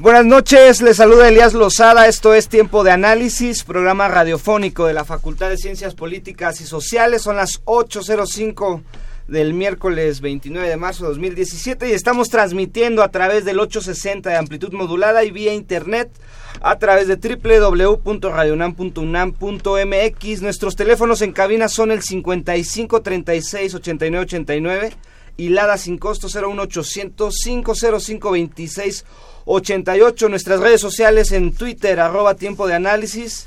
Buenas noches, les saluda Elías Lozada, esto es Tiempo de Análisis, programa radiofónico de la Facultad de Ciencias Políticas y Sociales, son las 8.05 del miércoles 29 de marzo de 2017 y estamos transmitiendo a través del 860 de amplitud modulada y vía internet a través de www.radionam.unam.mx. Nuestros teléfonos en cabina son el 55 36 89 89 y Lada sin costo 01800 505 26 88. Nuestras redes sociales en Twitter, arroba tiempo de análisis.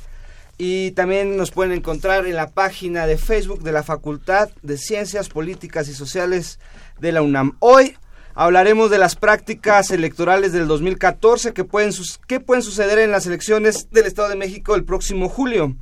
Y también nos pueden encontrar en la página de Facebook de la Facultad de Ciencias Políticas y Sociales de la UNAM. Hoy hablaremos de las prácticas electorales del 2014 que pueden, que pueden suceder en las elecciones del Estado de México el próximo julio.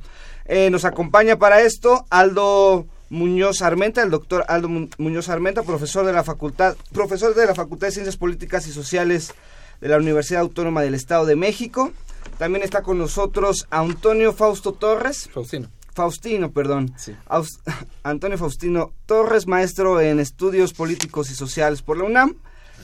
Eh, nos acompaña para esto Aldo Muñoz Armenta, el doctor Aldo Muñoz Armenta, profesor de la facultad, profesor de la Facultad de Ciencias Políticas y Sociales de la Universidad Autónoma del Estado de México. También está con nosotros Antonio Fausto Torres. Faustino. Faustino, perdón. Antonio Faustino Torres, maestro en estudios políticos y sociales por la UNAM,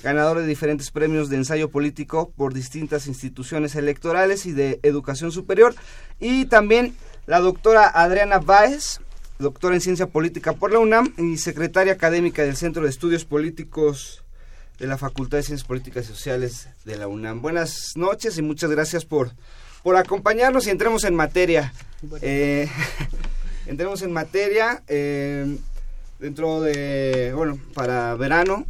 ganador de diferentes premios de ensayo político por distintas instituciones electorales y de educación superior. Y también la doctora Adriana Báez, doctora en ciencia política por la UNAM y secretaria académica del Centro de Estudios Políticos de la Facultad de Ciencias Políticas y Sociales de la UNAM. Buenas noches y muchas gracias por, por acompañarnos y entremos en materia. Eh, entremos en materia. Eh, dentro de, bueno, para verano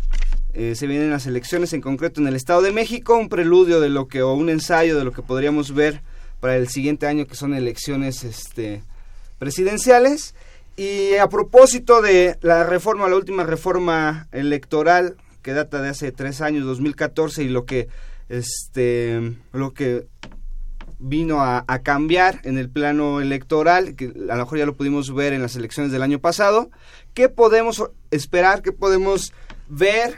eh, se vienen las elecciones, en concreto en el Estado de México, un preludio de lo que, o un ensayo de lo que podríamos ver para el siguiente año, que son elecciones este, presidenciales. Y a propósito de la reforma, la última reforma electoral que data de hace tres años, 2014, y lo que, este, lo que vino a, cambiar en el plano electoral, que a lo mejor ya lo pudimos ver en las elecciones del año pasado. ¿Qué podemos esperar, qué podemos ver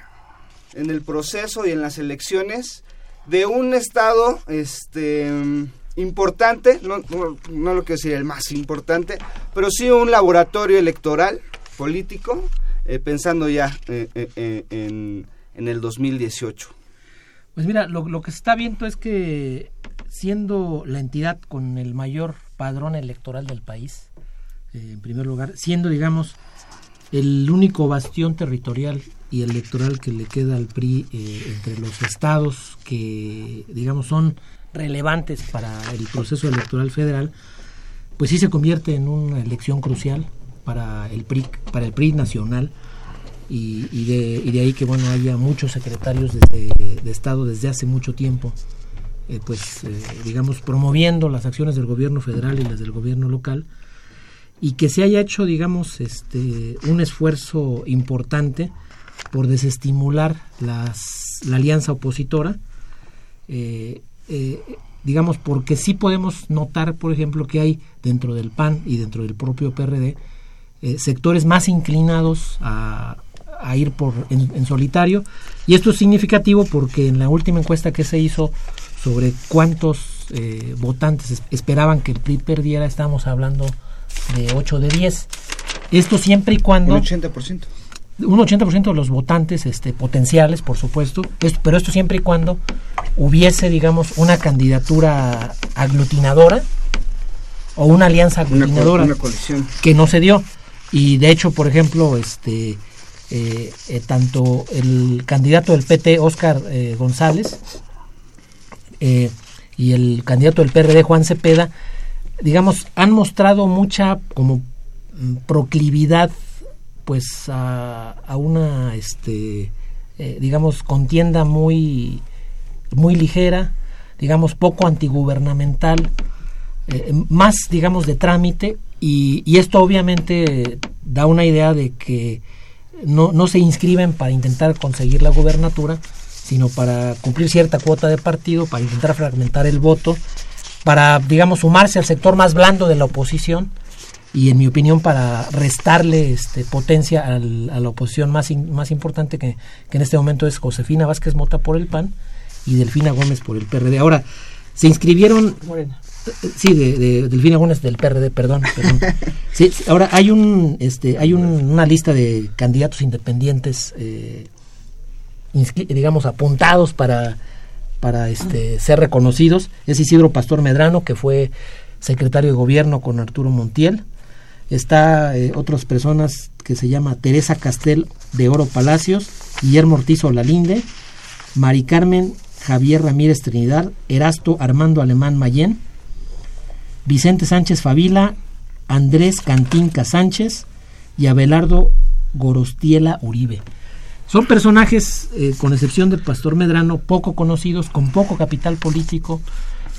en el proceso y en las elecciones de un Estado este, importante, no, no, lo quiero decir el más importante, pero sí un laboratorio electoral político eh, pensando ya eh, eh, en, en, el 2018? Pues mira, lo, lo que se está viendo es que siendo la entidad con el mayor padrón electoral del país, en primer lugar, siendo, digamos, el único bastión territorial y electoral que le queda al PRI entre los estados que, digamos, son relevantes para el proceso electoral federal, pues sí se convierte en una elección crucial para el PRI, para el PRI nacional. Y, de, y de, ahí que bueno haya muchos secretarios de, Estado desde hace mucho tiempo, eh, pues eh, digamos promoviendo las acciones del gobierno federal y las del gobierno local. Y que se haya hecho digamos este un esfuerzo importante por desestimular las, la alianza opositora eh, digamos porque sí podemos notar por ejemplo que hay dentro del PAN y dentro del propio PRD eh, sectores más inclinados a, ir por en, solitario. Y esto es significativo porque en la última encuesta que se hizo sobre cuántos eh, votantes esperaban que el PRI perdiera estábamos hablando de 8 de 10 esto siempre y cuando un 80% un 80% de los votantes este, potenciales, por supuesto, pero esto siempre y cuando hubiese, digamos, una candidatura aglutinadora o una alianza aglutinadora que no se dio. Y de hecho, por ejemplo, este eh, eh, tanto el candidato del PT, Oscar eh, González, y el candidato del PRD, Juan Cepeda, digamos, han mostrado mucha como proclividad pues a, una este digamos contienda muy muy ligera digamos poco antigubernamental más digamos de trámite y, esto obviamente da una idea de que no, no se inscriben para intentar conseguir la gubernatura, sino para cumplir cierta cuota de partido, para intentar fragmentar el voto, para, digamos, sumarse al sector más blando de la oposición y, en mi opinión, para restarle este, potencia a la oposición más, más importante que, que en este momento es Josefina Vázquez Mota por el PAN y Delfina Gómez por el PRD. Ahora, se inscribieron... Sí, de, Delfina Gómez del PRD, perdón. Sí, ahora hay un, este, hay una lista de candidatos independientes, eh, digamos, apuntados para, para este, ser reconocidos. Es Isidro Pastor Medrano, que fue secretario de gobierno con Arturo Montiel. Está eh, otras personas que se llama Teresa Castel de Oro Palacios, Guillermo Ortiz Olalinde, Mari Carmen Javier Ramírez Trinidad, Erasto Armando Alemán Mayén, Vicente Sánchez Favila, Andrés Cantinca Sánchez y Abelardo Gorostiela Uribe. Son personajes, eh, con excepción del Pastor Medrano, poco conocidos, con poco capital político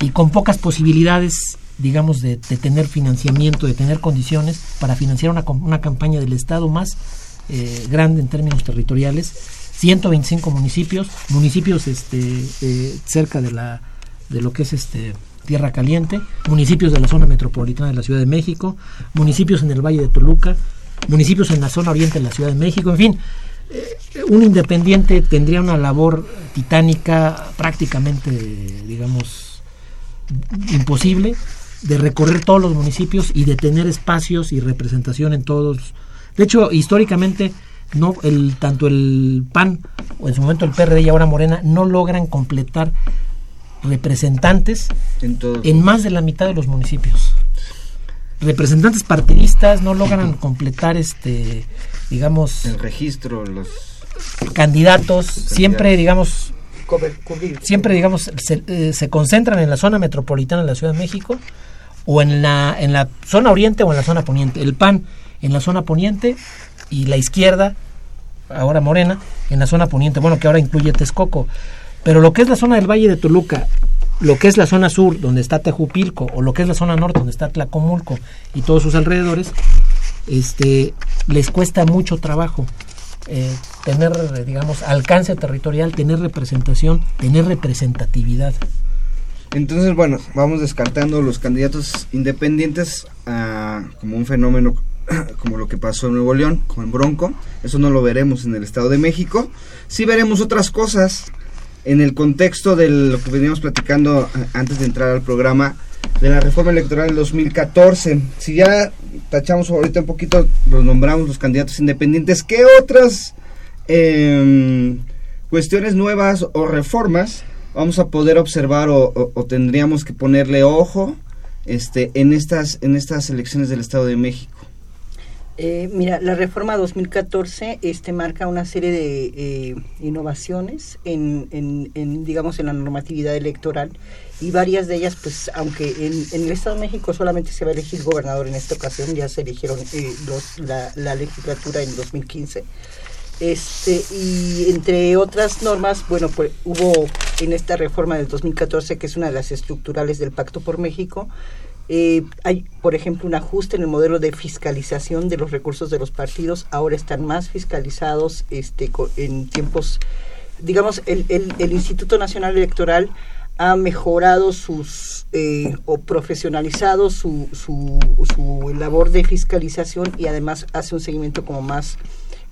y con pocas posibilidades, digamos, de, tener financiamiento, de tener condiciones para financiar una, una campaña del Estado más eh, grande en términos territoriales. 125 municipios, municipios este, eh, cerca de, la, de lo que es este, Tierra Caliente, municipios de la zona metropolitana de la Ciudad de México, municipios en el Valle de Toluca, municipios en la zona oriente de la Ciudad de México, en fin, eh, un independiente tendría una labor titánica prácticamente, digamos, imposible de recorrer todos los municipios y de tener espacios y representación en todos. De hecho, históricamente no el tanto el PAN o en su momento el PRD y ahora Morena no logran completar representantes en, más de la mitad de los municipios. Representantes partidistas no logran completar este digamos el registro los candidatos, siempre digamos siempre digamos se, eh, se, concentran en la zona metropolitana de la Ciudad de México o en la en la zona oriente o en la zona poniente. El PAN en la zona poniente y la izquierda, ahora Morena, en la zona poniente, bueno, que ahora incluye Texcoco. Pero lo que es la zona del Valle de Toluca, lo que es la zona sur, donde está Tejupilco, o lo que es la zona norte, donde está Tlacomulco y todos sus alrededores, este, les cuesta mucho trabajo eh, tener, digamos, alcance territorial, tener representación, tener representatividad. Entonces, bueno, vamos descartando los candidatos independientes como un fenómeno como lo que pasó en Nuevo León con Bronco. Eso no lo veremos en el Estado de México. Sí veremos otras cosas en el contexto de lo que veníamos platicando eh, antes de entrar al programa de la reforma electoral del 2014. Si ya tachamos ahorita un poquito, los nombramos los candidatos independientes, ¿qué otras em, cuestiones nuevas o reformas vamos a poder observar o, tendríamos que ponerle ojo este, en, estas, en estas elecciones del Estado de México? Eh, mira, la reforma 2014 este, marca una serie de eh, innovaciones en, en, digamos, en la normatividad electoral y varias de ellas, pues, aunque en, el Estado de México solamente se va a elegir gobernador en esta ocasión, ya se eligieron eh, la, la, legislatura en 2015. Este, y entre otras normas, bueno, pues hubo en esta reforma del 2014, que es una de las estructurales del Pacto por México, eh, hay, por ejemplo, un ajuste en el modelo de fiscalización de los recursos de los partidos. Ahora están más fiscalizados este, en tiempos, digamos, el, el, Instituto Nacional Electoral ha mejorado sus eh, o profesionalizado su, su, su, labor de fiscalización y además hace un seguimiento como más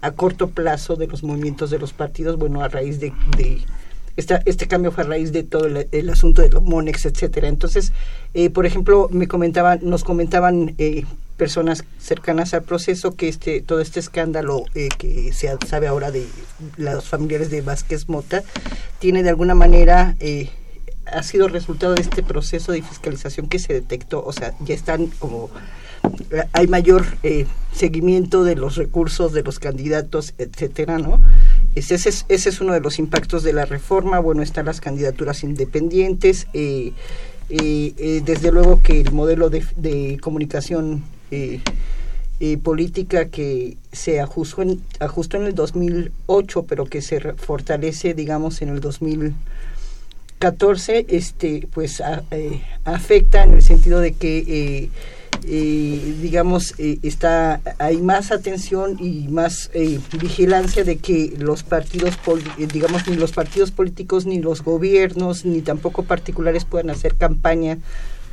a corto plazo de los movimientos de los partidos, bueno, a raíz de, de este cambio fue a raíz de todo el, asunto de los MONEX, etcétera. Entonces, eh, por ejemplo, me comentaban, nos comentaban eh, personas cercanas al proceso que este todo este escándalo eh, que se sabe ahora de los familiares de Vázquez Mota tiene de alguna manera ha sido resultado de este proceso de fiscalización que se detectó, o sea, ya están como hay mayor seguimiento de los recursos de los candidatos, etcétera, ¿no? Ese es, ese es uno de los impactos de la reforma. Bueno, están las candidaturas independientes. Eh, eh, eh, desde luego que el modelo de, comunicación política que se ajustó en, ajustó en el 2008, pero que se fortalece, digamos, en el 2014, este, pues afecta en el sentido de que eh, digamos, eh, está hay más atención y más eh, vigilancia de que los partidos, digamos, ni los partidos políticos, ni los gobiernos, ni tampoco particulares puedan hacer campaña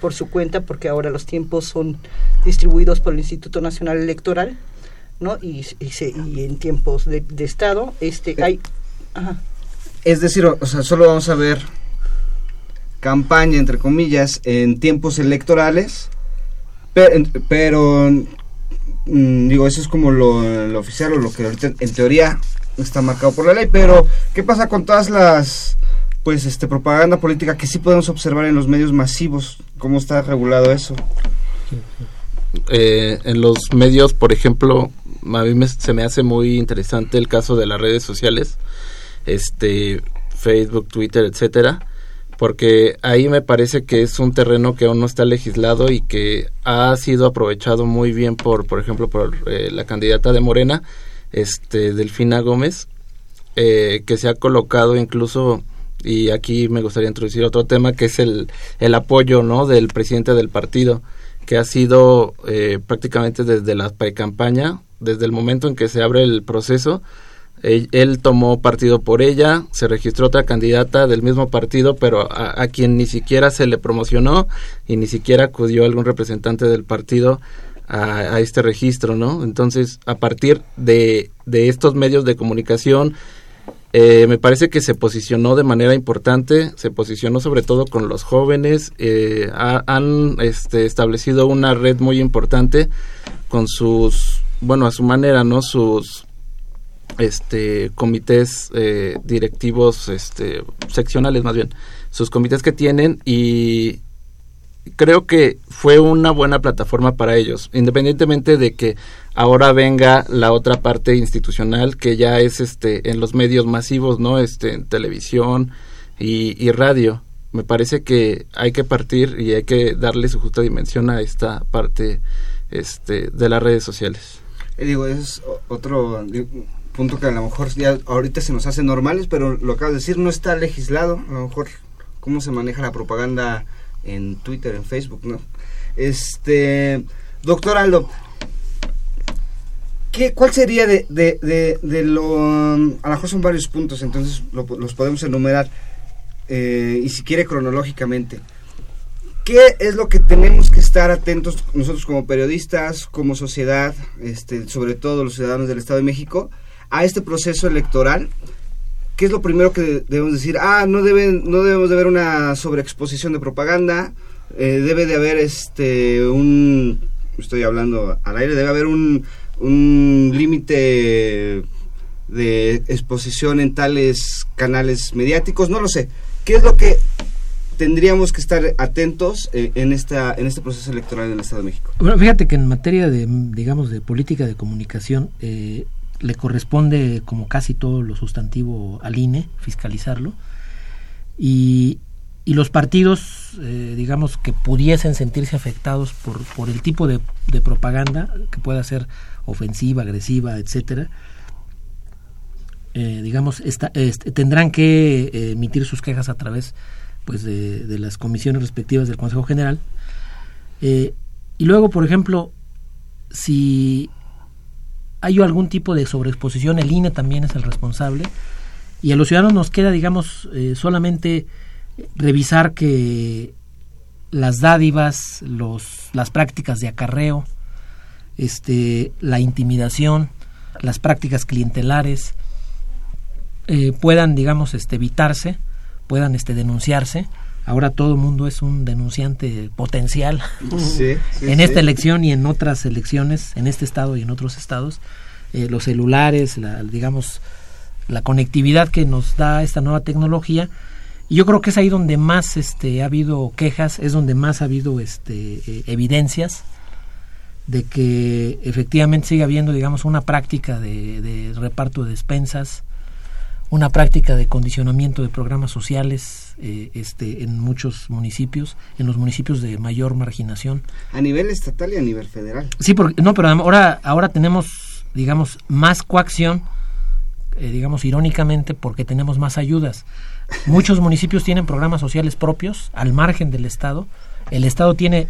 por su cuenta, porque ahora los tiempos son distribuidos por el Instituto Nacional Electoral, ¿no? Y, y, en tiempos de, Estado, este, hay... Es decir, o sea, solo vamos a ver campaña, entre comillas, en tiempos electorales pero, mm, digo, eso es como lo, oficial o lo que en teoría está marcado por la ley, pero ¿qué pasa con todas las pues este propaganda política que sí podemos observar en los medios masivos? ¿Cómo está regulado eso? Eh, en los medios, por ejemplo, a mí se me hace muy interesante el caso de las redes sociales, este Facebook, Twitter, etcétera, porque ahí me parece que es un terreno que aún no está legislado y que ha sido aprovechado muy bien por, por ejemplo, por eh, la candidata de Morena, este, Delfina Gómez, eh, que se ha colocado incluso, y aquí me gustaría introducir otro tema, que es el, el apoyo, ¿no?, del presidente del partido, que ha sido eh, prácticamente desde la pre-campaña, desde el momento en que se abre el proceso, él, tomó partido por ella, se registró otra candidata del mismo partido, pero a, quien ni siquiera se le promocionó y ni siquiera acudió algún representante del partido a, este registro, ¿no? Entonces, a partir de, estos medios de comunicación, eh, me parece que se posicionó de manera importante, se posicionó sobre todo con los jóvenes, eh, han este, establecido una red muy importante con sus, bueno, a su manera, ¿no? Sus este comités eh, directivos este seccionales más bien sus comités que tienen y creo que fue una buena plataforma para ellos independientemente de que ahora venga la otra parte institucional que ya es este en los medios masivos no este en televisión y, y radio. Me parece que hay que partir y hay que darle su justa dimensión a esta parte este de las redes sociales. Eh, digo es otro punto que a lo mejor ya ahorita se nos hace normales, pero lo acabo de decir, no está legislado, a lo mejor cómo se maneja la propaganda en Twitter, en Facebook, ¿no? Este, doctor Aldo, ¿qué, ¿cuál sería de, de, de, lo, a lo mejor son varios puntos, entonces los podemos enumerar, eh, y si quiere cronológicamente, ¿Qué es lo que tenemos que estar atentos nosotros como periodistas, como sociedad, este, sobre todo los ciudadanos del Estado de México, a este proceso electoral, ¿qué es lo primero que debemos decir? Ah, no, deben, no debemos de haber una sobreexposición de propaganda, eh, debe de haber este un, estoy hablando al aire, debe haber un, un límite de exposición en tales canales mediáticos, no lo sé. ¿Qué es lo que tendríamos que estar atentos eh, en esta en este proceso electoral en el Estado de México? Bueno, fíjate que en materia de digamos de política de comunicación eh, le corresponde, como casi todo lo sustantivo, al INE fiscalizarlo. Y, y los partidos, eh, digamos, que pudiesen sentirse afectados por, por el tipo de, propaganda, que pueda ser ofensiva, agresiva, etcétera, eh, digamos, esta, este, tendrán que eh, emitir sus quejas a través pues, de, de, las comisiones respectivas del Consejo General. y luego, por ejemplo, si hay algún tipo de sobreexposición, el INE también es el responsable. Y a los ciudadanos nos queda, digamos, eh, solamente revisar que las dádivas, los, las prácticas de acarreo, este, la intimidación, las prácticas clientelares, eh, puedan, digamos, este, evitarse, puedan este, denunciarse. Ahora todo el mundo es un denunciante potencial en esta elección y en otras elecciones, en este estado y en otros estados. Eh, los celulares, la, digamos, la conectividad que nos da esta nueva tecnología. Y yo creo que es ahí donde más este, ha habido quejas, es donde más ha habido este, eh, evidencias de que efectivamente sigue habiendo, digamos, una práctica de, reparto de despensas, una práctica de condicionamiento de programas sociales eh, este, en muchos municipios, en los municipios de mayor marginación. A nivel estatal y a nivel federal. Sí, porque, no, pero ahora, ahora tenemos digamos, más coacción, eh, digamos, irónicamente, porque tenemos más ayudas. Muchos municipios tienen programas sociales propios al margen del Estado. El Estado tiene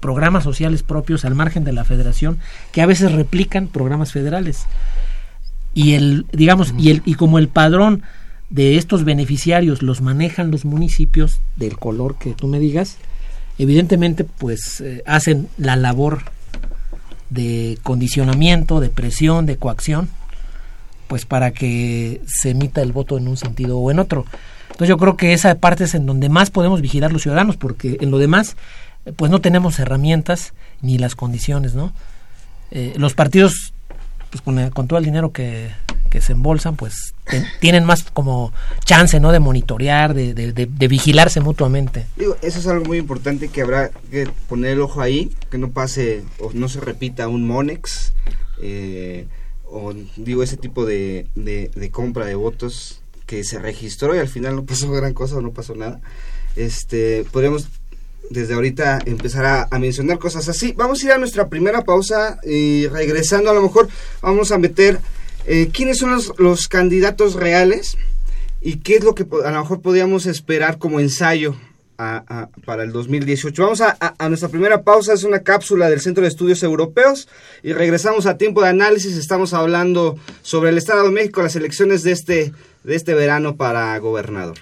programas sociales propios al margen de la federación que a veces replican programas federales. Y el, digamos, y el, y como el padrón de estos beneficiarios los manejan los municipios del color que tú me digas, evidentemente pues eh, hacen la labor de condicionamiento, de presión, de coacción, pues para que se emita el voto en un sentido o en otro. Entonces yo creo que esa parte es en donde más podemos vigilar los ciudadanos, porque en lo demás pues no tenemos herramientas ni las condiciones, ¿no? Eh, los partidos, pues con, con, todo el dinero que, que se embolsan, pues tienen más como chance, ¿no? De monitorear, de, de, de, vigilarse mutuamente. Digo, eso es algo muy importante que habrá que poner el ojo ahí, que no pase o no se repita un Monex, eh, o digo, ese tipo de, de compra de votos que se registró y al final no pasó gran cosa no pasó nada. Este, podríamos desde ahorita empezar a, mencionar cosas así. Vamos a ir a nuestra primera pausa y regresando a lo mejor vamos a meter eh, quiénes son los, candidatos reales y qué es lo que a lo mejor podríamos esperar como ensayo para el 2018. Vamos a, a, nuestra primera pausa, es una cápsula del Centro de Estudios Europeos y regresamos a tiempo de análisis. Estamos hablando sobre el Estado de México, las elecciones de este, de este verano para gobernador.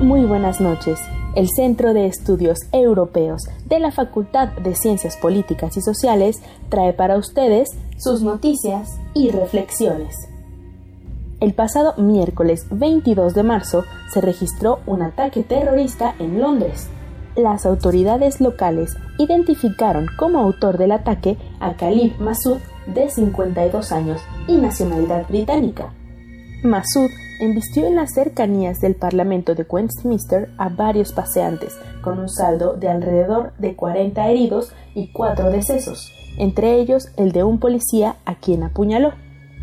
Muy buenas noches. El Centro de Estudios Europeos de la Facultad de Ciencias Políticas y Sociales trae para ustedes sus noticias y reflexiones. El pasado miércoles 22 de marzo se registró un ataque terrorista en Londres. Las autoridades locales identificaron como autor del ataque a Khalid Massoud, de 52 años y nacionalidad británica. Massoud embistió en las cercanías del Parlamento de Westminster a varios paseantes, con un saldo de alrededor de 40 heridos y 4 decesos, entre ellos el de un policía a quien apuñaló.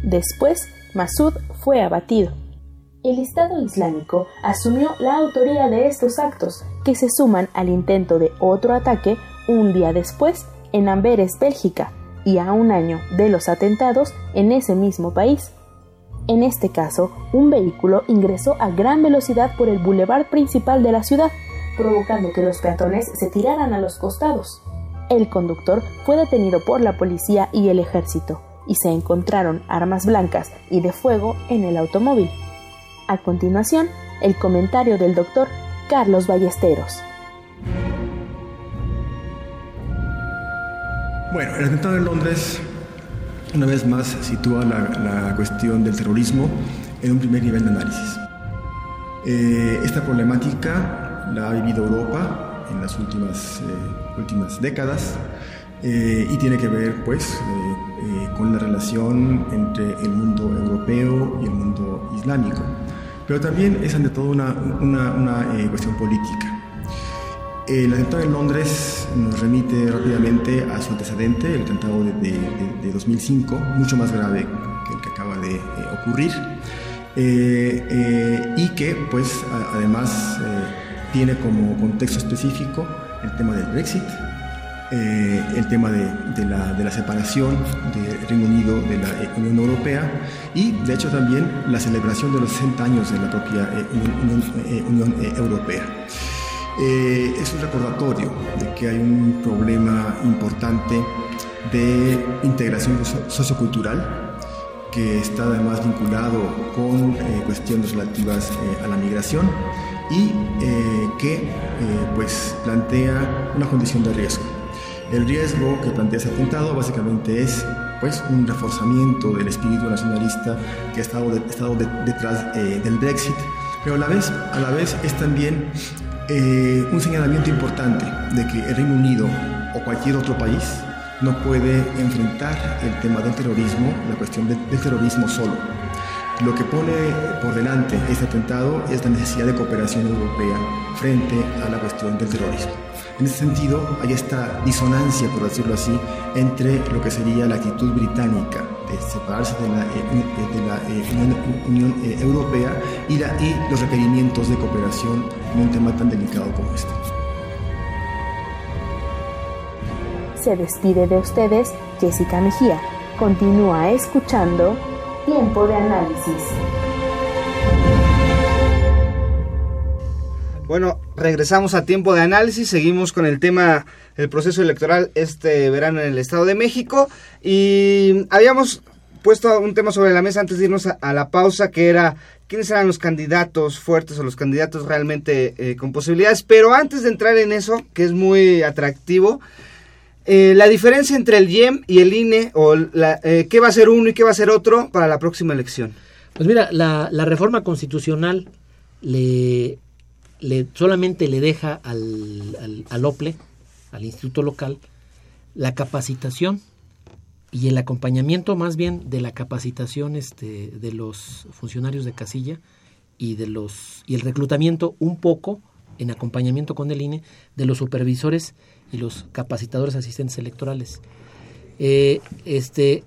Después, Masud fue abatido. El Estado Islámico asumió la autoría de estos actos, que se suman al intento de otro ataque un día después en Amberes, Bélgica, y a un año de los atentados en ese mismo país. En este caso, un vehículo ingresó a gran velocidad por el bulevar principal de la ciudad, provocando que los peatones se tiraran a los costados. El conductor fue detenido por la policía y el ejército, y se encontraron armas blancas y de fuego en el automóvil. A continuación, el comentario del doctor Carlos Ballesteros. Bueno, el atentado en Londres una vez más sitúa la, cuestión del terrorismo en un primer nivel de análisis. Eh, esta problemática la ha vivido Europa en las últimas, eh, últimas décadas eh, y tiene que ver pues con la relación entre el mundo europeo y el mundo islámico. Pero también es ante todo una, una cuestión política. El atentado en Londres nos remite rápidamente a su antecedente, el atentado de, 2005, mucho más grave que el que acaba de eh, ocurrir, eh, eh, y que pues además tiene como contexto específico el tema del Brexit, el tema de, la, separación del Reino Unido de la Unión Europea y de hecho también la celebración de los 60 años de la propia Unión Europea. Eh, es un recordatorio de que hay un problema importante de integración sociocultural que está además vinculado con eh, cuestiones relativas eh, a la migración y que pues plantea una condición de riesgo. El riesgo que plantea ese atentado básicamente es pues un reforzamiento del espíritu nacionalista que ha estado, estado detrás del Brexit, pero a la vez, a la vez es también eh, un señalamiento importante de que el Reino Unido o cualquier otro país no puede enfrentar el tema del terrorismo, la cuestión del, terrorismo solo. Lo que pone por delante este atentado es la necesidad de cooperación europea frente a la cuestión del terrorismo. En ese sentido, hay esta disonancia, por decirlo así, entre lo que sería la actitud británica de separarse de la, eh, eh, Unión, eh, Europea y, los requerimientos de cooperación en un tema tan delicado como este. Se despide de ustedes Jessica Mejía. Continúa escuchando Tiempo de Análisis. Bueno, regresamos a tiempo de análisis, seguimos con el tema del proceso electoral este verano en el Estado de México y habíamos puesto un tema sobre la mesa antes de irnos a, la pausa que era quiénes eran los candidatos fuertes o los candidatos realmente eh, con posibilidades, pero antes de entrar en eso, que es muy atractivo, eh, la diferencia entre el IEM y el INE, o la, eh, qué va a ser uno y qué va a ser otro para la próxima elección. Pues mira, la reforma constitucional le solamente le deja al, al, OPLE, al instituto local, la capacitación y el acompañamiento más bien de la capacitación este, de los funcionarios de casilla y de los y el reclutamiento un poco en acompañamiento con el INE de los supervisores y los capacitadores asistentes electorales. Eh, este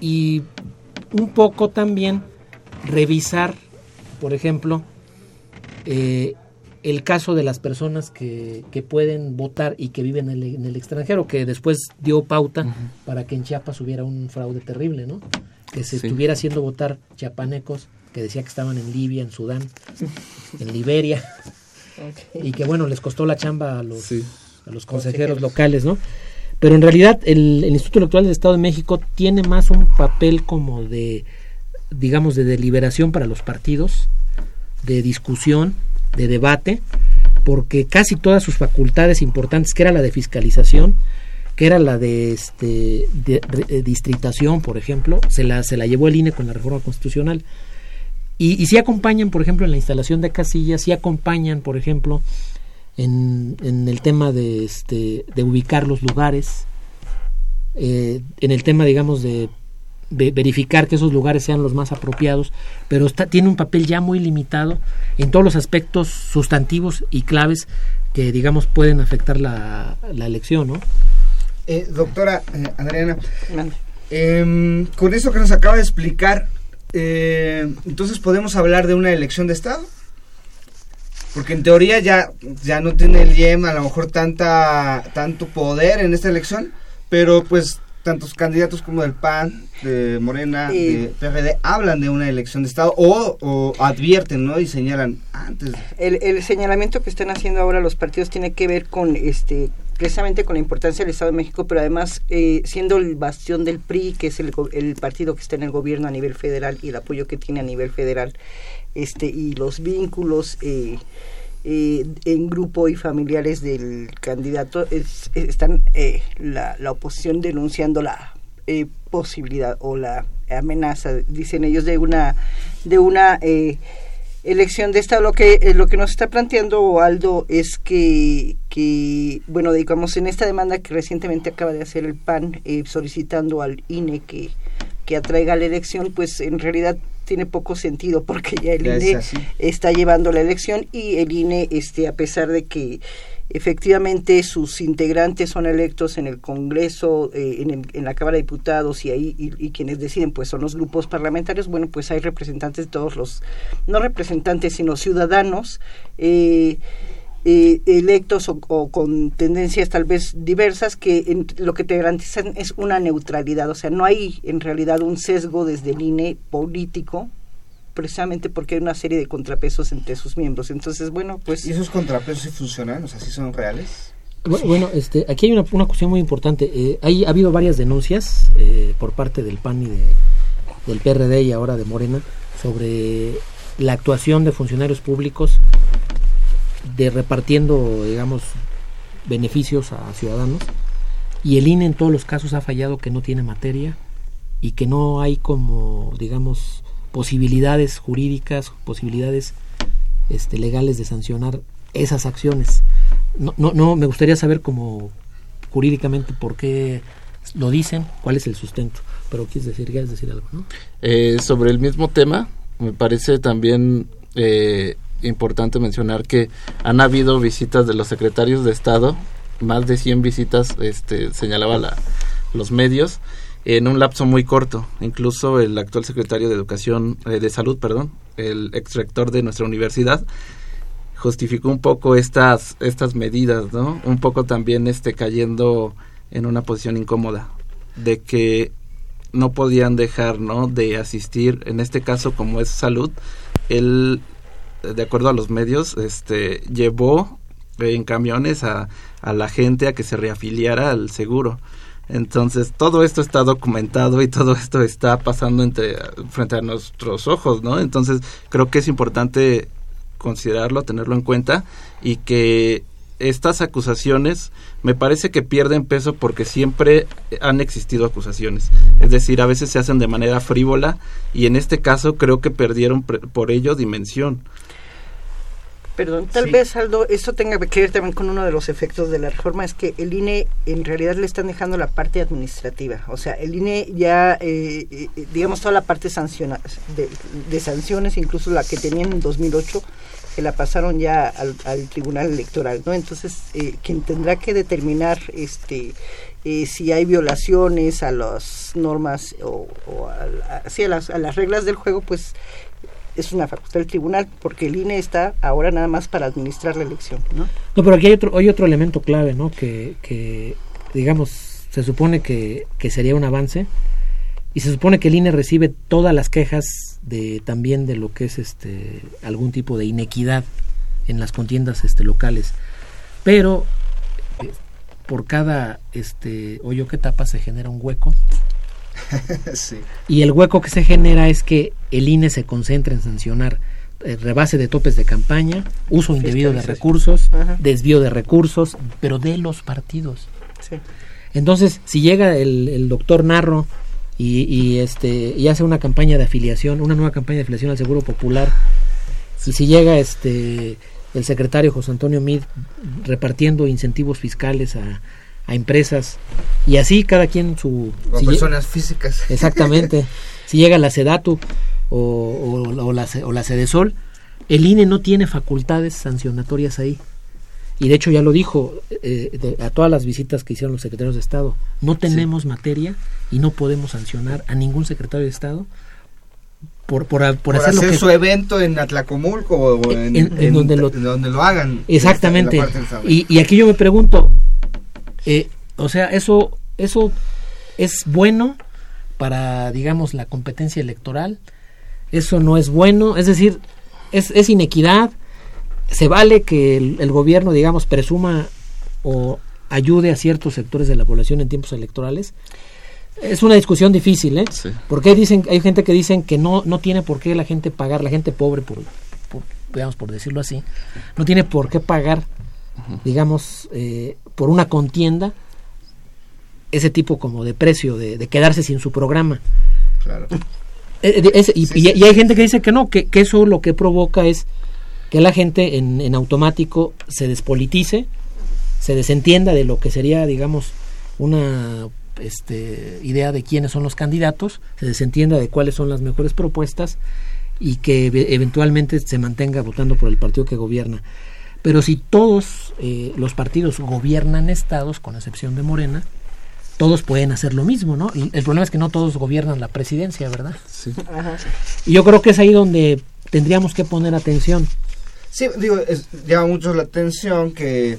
y un poco también revisar por ejemplo eh, el caso de las personas que, que, pueden votar y que viven en el, en el extranjero, que después dio pauta para que en Chiapas hubiera un fraude terrible, ¿no? Que se estuviera haciendo votar chiapanecos que decía que estaban en Libia, en Sudán, en Liberia, y que bueno, les costó la chamba a los, a los consejeros. locales, ¿no? Pero en realidad el, el Instituto Electoral del Estado de México tiene más un papel como de, digamos, de deliberación para los partidos, de discusión, de debate, porque casi todas sus facultades importantes, que era la de fiscalización, que era la de, este, distritación, por ejemplo, se la, se la llevó el INE con la reforma constitucional. Y, y sí acompañan, por ejemplo, en la instalación de casillas, sí acompañan, por ejemplo, en, el tema de, este, de ubicar los lugares, eh, en el tema, digamos, de verificar que esos lugares sean los más apropiados, pero está, tiene un papel ya muy limitado en todos los aspectos sustantivos y claves que, digamos, pueden afectar la, la elección, ¿no? Eh, doctora eh, Adriana, em, con eso que nos acaba de explicar, eh, entonces podemos hablar de una elección de Estado. Porque en teoría ya, ya no tiene el IEM a lo mejor tanta, tanto poder en esta elección, pero pues tantos candidatos como del PAN, de Morena, de PRD, hablan de una elección de Estado o, advierten, ¿no? Y señalan antes. El, el, señalamiento que están haciendo ahora los partidos tiene que ver con, este, precisamente con la importancia del Estado de México, pero además eh, siendo el bastión del PRI, que es el, el partido que está en el gobierno a nivel federal y el apoyo que tiene a nivel federal, este, y los vínculos. Eh, eh, en grupo y familiares del candidato están eh, la, la, oposición denunciando la eh, posibilidad o la amenaza dicen ellos de una de una elección de esta. Lo que lo que nos está planteando Aldo es que que bueno digamos en esta demanda que recientemente acaba de hacer el PAN solicitando al INE que que atraiga la elección pues en realidad tiene poco sentido porque ya el INE está llevando la elección y el INE, este, a pesar de que efectivamente sus integrantes son electos en el Congreso, eh, en, en, la Cámara de Diputados y ahí y, quienes deciden pues son los grupos parlamentarios, bueno pues hay representantes de todos los, no representantes sino ciudadanos. Eh, eh, electos o, con tendencias tal vez diversas que lo que te garantizan es una neutralidad, o sea, no hay en realidad un sesgo desde el INE político precisamente porque hay una serie de contrapesos entre sus miembros. Entonces, bueno, pues... ¿Y esos contrapesos sí funcionan? O sea, ¿sí son reales? Bueno, este, aquí hay una, una cuestión muy importante. Eh, hay, ha habido varias denuncias eh, por parte del PAN y de, del PRD y ahora de Morena sobre la actuación de funcionarios públicos de repartiendo, digamos, beneficios a ciudadanos. Y el INE en todos los casos ha fallado que no tiene materia y que no hay como, digamos, posibilidades jurídicas, posibilidades este, legales de sancionar esas acciones. No, no, no, me gustaría saber cómo jurídicamente por qué lo dicen, cuál es el sustento. Pero quieres decir, quieres decir algo, ¿no? Eh, sobre el mismo tema, me parece también eh, importante mencionar que han habido visitas de los secretarios de Estado, más de 100 visitas, este, señalaba la, los medios, en un lapso muy corto. Incluso el actual secretario de Educación, eh, de Salud, perdón, el ex rector de nuestra universidad, justificó un poco estas, estas medidas, ¿no? Un poco también este, cayendo en una posición incómoda, de que no podían dejar no de asistir en este caso como es salud él de acuerdo a los medios este llevó en camiones a, a la gente a que se reafiliara al seguro. Entonces todo esto está documentado y todo esto está pasando entre frente a nuestros ojos no entonces creo que es importante considerarlo tenerlo en cuenta y que estas acusaciones me parece que pierden peso porque siempre han existido acusaciones. Es decir, a veces se hacen de manera frívola y en este caso creo que perdieron por ello dimensión. Perdón, tal vez Aldo, esto tenga que ver también con uno de los efectos de la reforma, es que el INE en realidad le están dejando la parte administrativa, o sea, el INE ya, eh, eh, digamos, toda la parte sanciona, de, de sanciones, incluso la que tenían en 2008, que la pasaron ya al, Tribunal Electoral, ¿no? Entonces, eh, quien tendrá que determinar este eh, si hay violaciones a las normas o, a, las, a las reglas del juego, pues es una facultad del tribunal, porque el INE está ahora nada más para administrar la elección, ¿no? No, pero aquí hay otro, hay otro elemento clave, ¿no? Que, que digamos, se supone que, que sería un avance, y se supone que el INE recibe todas las quejas de también de lo que es este algún tipo de inequidad en las contiendas este locales. Pero eh, por cada este hoyo que tapa se genera un hueco. Y el hueco que se genera es que el INE se concentra en sancionar eh, rebase de topes de campaña uso indebido de recursos desvío de recursos pero de los partidos. Entonces si llega el, el doctor Narro y, este y hace una campaña de afiliación, una nueva campaña de afiliación al Seguro Popular. Y si llega este el secretario José Antonio Mid repartiendo incentivos fiscales a, empresas y así cada quien su personas físicas exactamente si llega la Sedatu o, o, la, o la Sedesol el INE no tiene facultades sancionatorias ahí y de hecho ya lo dijo eh, a todas las visitas que hicieron los secretarios de Estado, no tenemos materia y no podemos sancionar a ningún secretario de Estado por, por, hacer, su evento en Atlacomulco o en, donde, lo, hagan. Exactamente. y, y, aquí yo me pregunto, eh, o sea, eso, eso es bueno para, digamos, la competencia electoral, eso no es bueno, es decir, es, es inequidad, se vale que el, gobierno, digamos, presuma o ayude a ciertos sectores de la población en tiempos electorales. Es una discusión difícil, ¿eh? Porque dicen, hay gente que dicen que no, no tiene por qué la gente pagar, la gente pobre, por, digamos, por decirlo así, no tiene por qué pagar, digamos, eh, por una contienda ese tipo como de precio, de, quedarse sin su programa. Claro. Eh, y, hay gente que dice que no, que, que eso lo que provoca es que la gente en, en automático se despolitice, se desentienda de lo que sería, digamos, una este, idea de quiénes son los candidatos, se desentienda de cuáles son las mejores propuestas y que eventualmente se mantenga votando por el partido que gobierna. Pero si todos eh, los partidos gobiernan estados, con excepción de Morena, todos pueden hacer lo mismo, ¿no? El, el problema es que no todos gobiernan la presidencia, ¿verdad? Sí. Y yo creo que es ahí donde tendríamos que poner atención. Sí, digo, llama mucho la atención que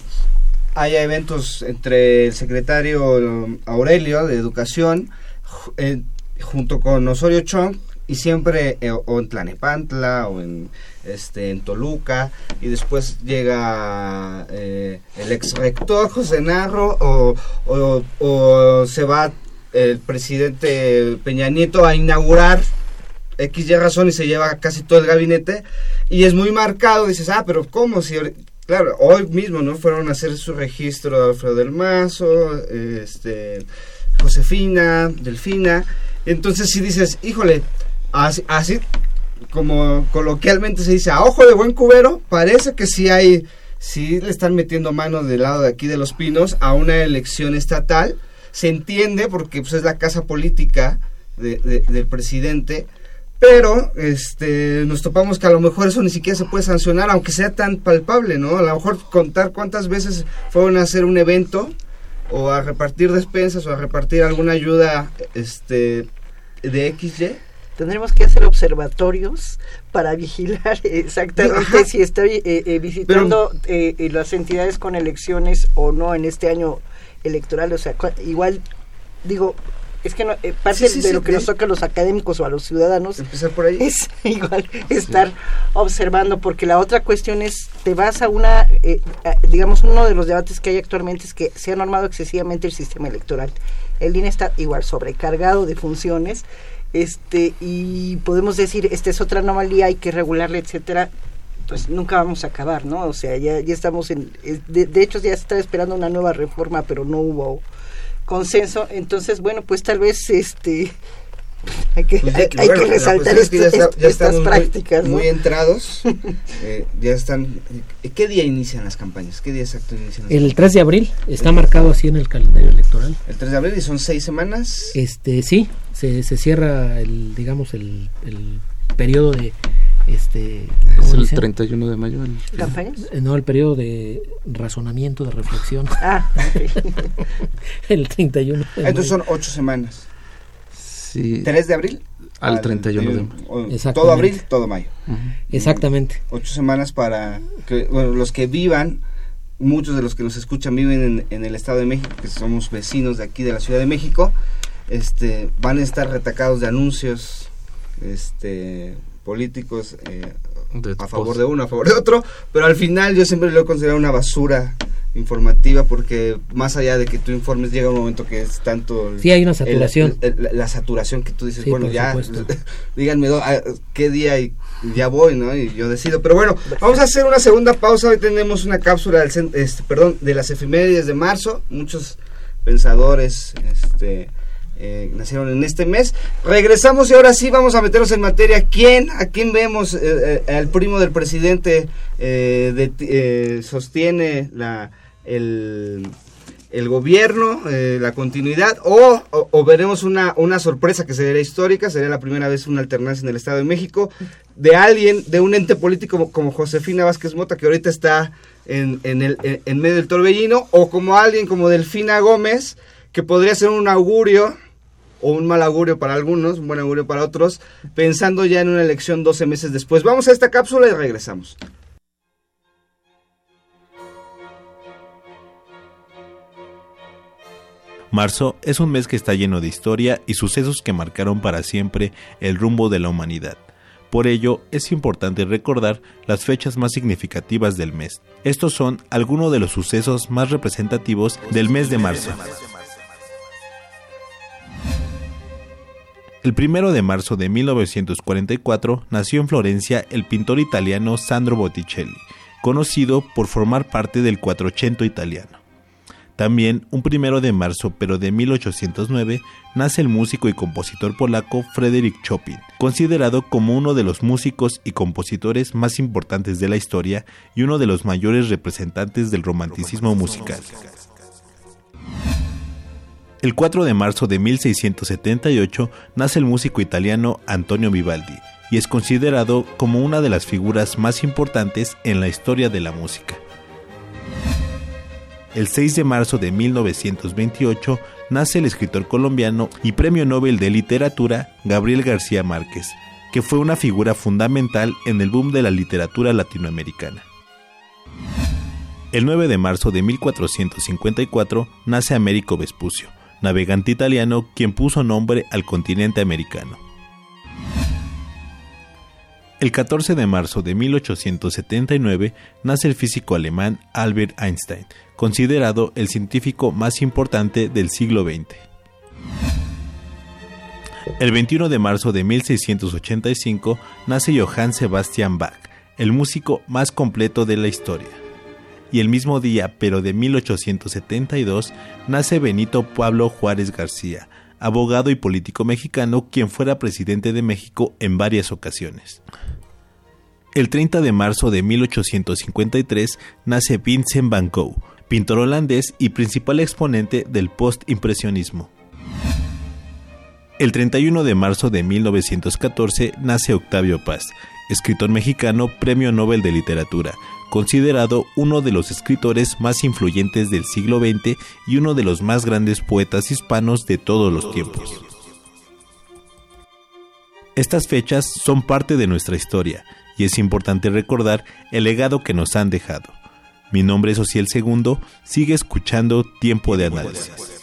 haya eventos entre el secretario Aurelio de Educación eh, junto con Osorio Chong y siempre eh, o en Tlanepantla o en este en Toluca y después llega eh, el ex rector José Narro o, o, se va el presidente Peña Nieto a inaugurar X y razón y se lleva casi todo el gabinete y es muy marcado, dices, ah, pero ¿cómo? Si, claro, hoy mismo, ¿no? Fueron a hacer su registro Alfredo del Mazo, este, Josefina, Delfina, entonces si dices, híjole, así, así como coloquialmente se dice, a ojo de buen cubero, parece que sí hay, sí le están metiendo mano del lado de aquí de los pinos a una elección estatal, se entiende porque pues, es la casa política del presidente, pero este nos topamos que a lo mejor eso ni siquiera se puede sancionar aunque sea tan palpable no a lo mejor contar cuántas veces fueron a hacer un evento o a repartir despensas o a repartir alguna ayuda este de XY tendremos que hacer observatorios para vigilar exactamente si está eh, eh, visitando eh, las entidades con elecciones o no en este año electoral. O sea igual digo es que eh, parte de lo que nos toca a los académicos o a los ciudadanos empezar por ahí. es igual estar observando porque la otra cuestión es te vas a una eh, digamos uno de los debates que hay actualmente es que se ha normado excesivamente el sistema electoral. El INE está igual sobrecargado de funciones este y podemos decir esta es otra anomalía hay que regularla etcétera pues nunca vamos a acabar no o sea ya ya estamos en de, de hecho ya se está esperando una nueva reforma pero no hubo consenso. Entonces, bueno, pues tal vez este hay que, pues hay, que resaltar estas prácticas. Muy, entrados, eh, ya están. ¿Qué día inician las campañas? ¿Qué día exacto inician? el 3 de abril, está marcado así en el calendario electoral. ¿El 3 de abril y son seis semanas? Este, sí, se, se cierra el, digamos, el, el periodo de este es el 31 de mayo el, ¿Campañas? Eh, no el periodo de razonamiento de reflexión. Ah el 31 entonces son ocho semanas. Sí. 3 de abril al, 31 de mayo. Todo abril todo mayo. Exactamente. Ocho semanas para que bueno, los que vivan muchos de los que nos escuchan viven en, en el Estado de México que somos vecinos de aquí de la Ciudad de México este van a estar retacados de anuncios este políticos eh, a favor de uno, a favor de otro, pero al final yo siempre lo he considerado una basura informativa porque más allá de que tú informes llega un momento que es tanto sí hay una saturación. la saturación que tú dices bueno ya díganme qué día y ya voy no y yo decido. Pero bueno vamos a hacer una segunda pausa. Hoy tenemos una cápsula del este, perdón de las efemérides de marzo. Muchos pensadores este eh, nacieron en este mes. Regresamos y ahora sí vamos a meternos en materia. ¿Quién? ¿A quién vemos? Eh, eh, al primo del presidente sostiene la, el, el gobierno, la continuidad, o, veremos una, una sorpresa que sería histórica, sería la primera vez una alternancia en el Estado de México, de alguien, de un ente político como, Josefina Vázquez Mota, que ahorita está en, en, el, en medio del torbellino, o como alguien como Delfina Gómez, que podría ser un augurio o un mal augurio para algunos, un buen augurio para otros, pensando ya en una elección 12 meses después. Vamos a esta cápsula y regresamos. Marzo es un mes que está lleno de historia y sucesos que marcaron para siempre el rumbo de la humanidad. Por ello, es importante recordar las fechas más significativas del mes. Estos son algunos de los sucesos más representativos del mes de marzo. El primero de marzo de 1944 nació en Florencia el pintor italiano Sandro Botticelli, conocido por formar parte del Quattrocento italiano. También, un primero de marzo pero de 1809, nace el músico y compositor polaco Frédéric Chopin, considerado como uno de los músicos y compositores más importantes de la historia y uno de los mayores representantes del romanticismo musical. El 4 de marzo de 1678 nace el músico italiano Antonio Vivaldi y es considerado como una de las figuras más importantes en la historia de la música. El 6 de marzo de 1928 nace el escritor colombiano y premio Nobel de Literatura Gabriel García Márquez, que fue una figura fundamental en el boom de la literatura latinoamericana. El 9 de marzo de 1454 nace Américo Vespucio, navegante italiano quien puso nombre al continente americano. El 14 de marzo de 1879 nace el físico alemán Albert Einstein, considerado el científico más importante del siglo XX. El 21 de marzo de 1685 nace Johann Sebastian Bach, el músico más completo de la historia y el mismo día, pero de 1872, nace Benito Pablo Juárez García, abogado y político mexicano quien fuera presidente de México en varias ocasiones. El 30 de marzo de 1853 nace Vincent Van Gogh, pintor holandés y principal exponente del post-impresionismo. El 31 de marzo de 1914 nace Octavio Paz, escritor mexicano, Premio Nobel de Literatura, considerado uno de los escritores más influyentes del siglo XX y uno de los más grandes poetas hispanos de todos los tiempos. Estas fechas son parte de nuestra historia y es importante recordar el legado que nos han dejado. Mi nombre es Ociel Segundo, sigue escuchando Tiempo de Análisis.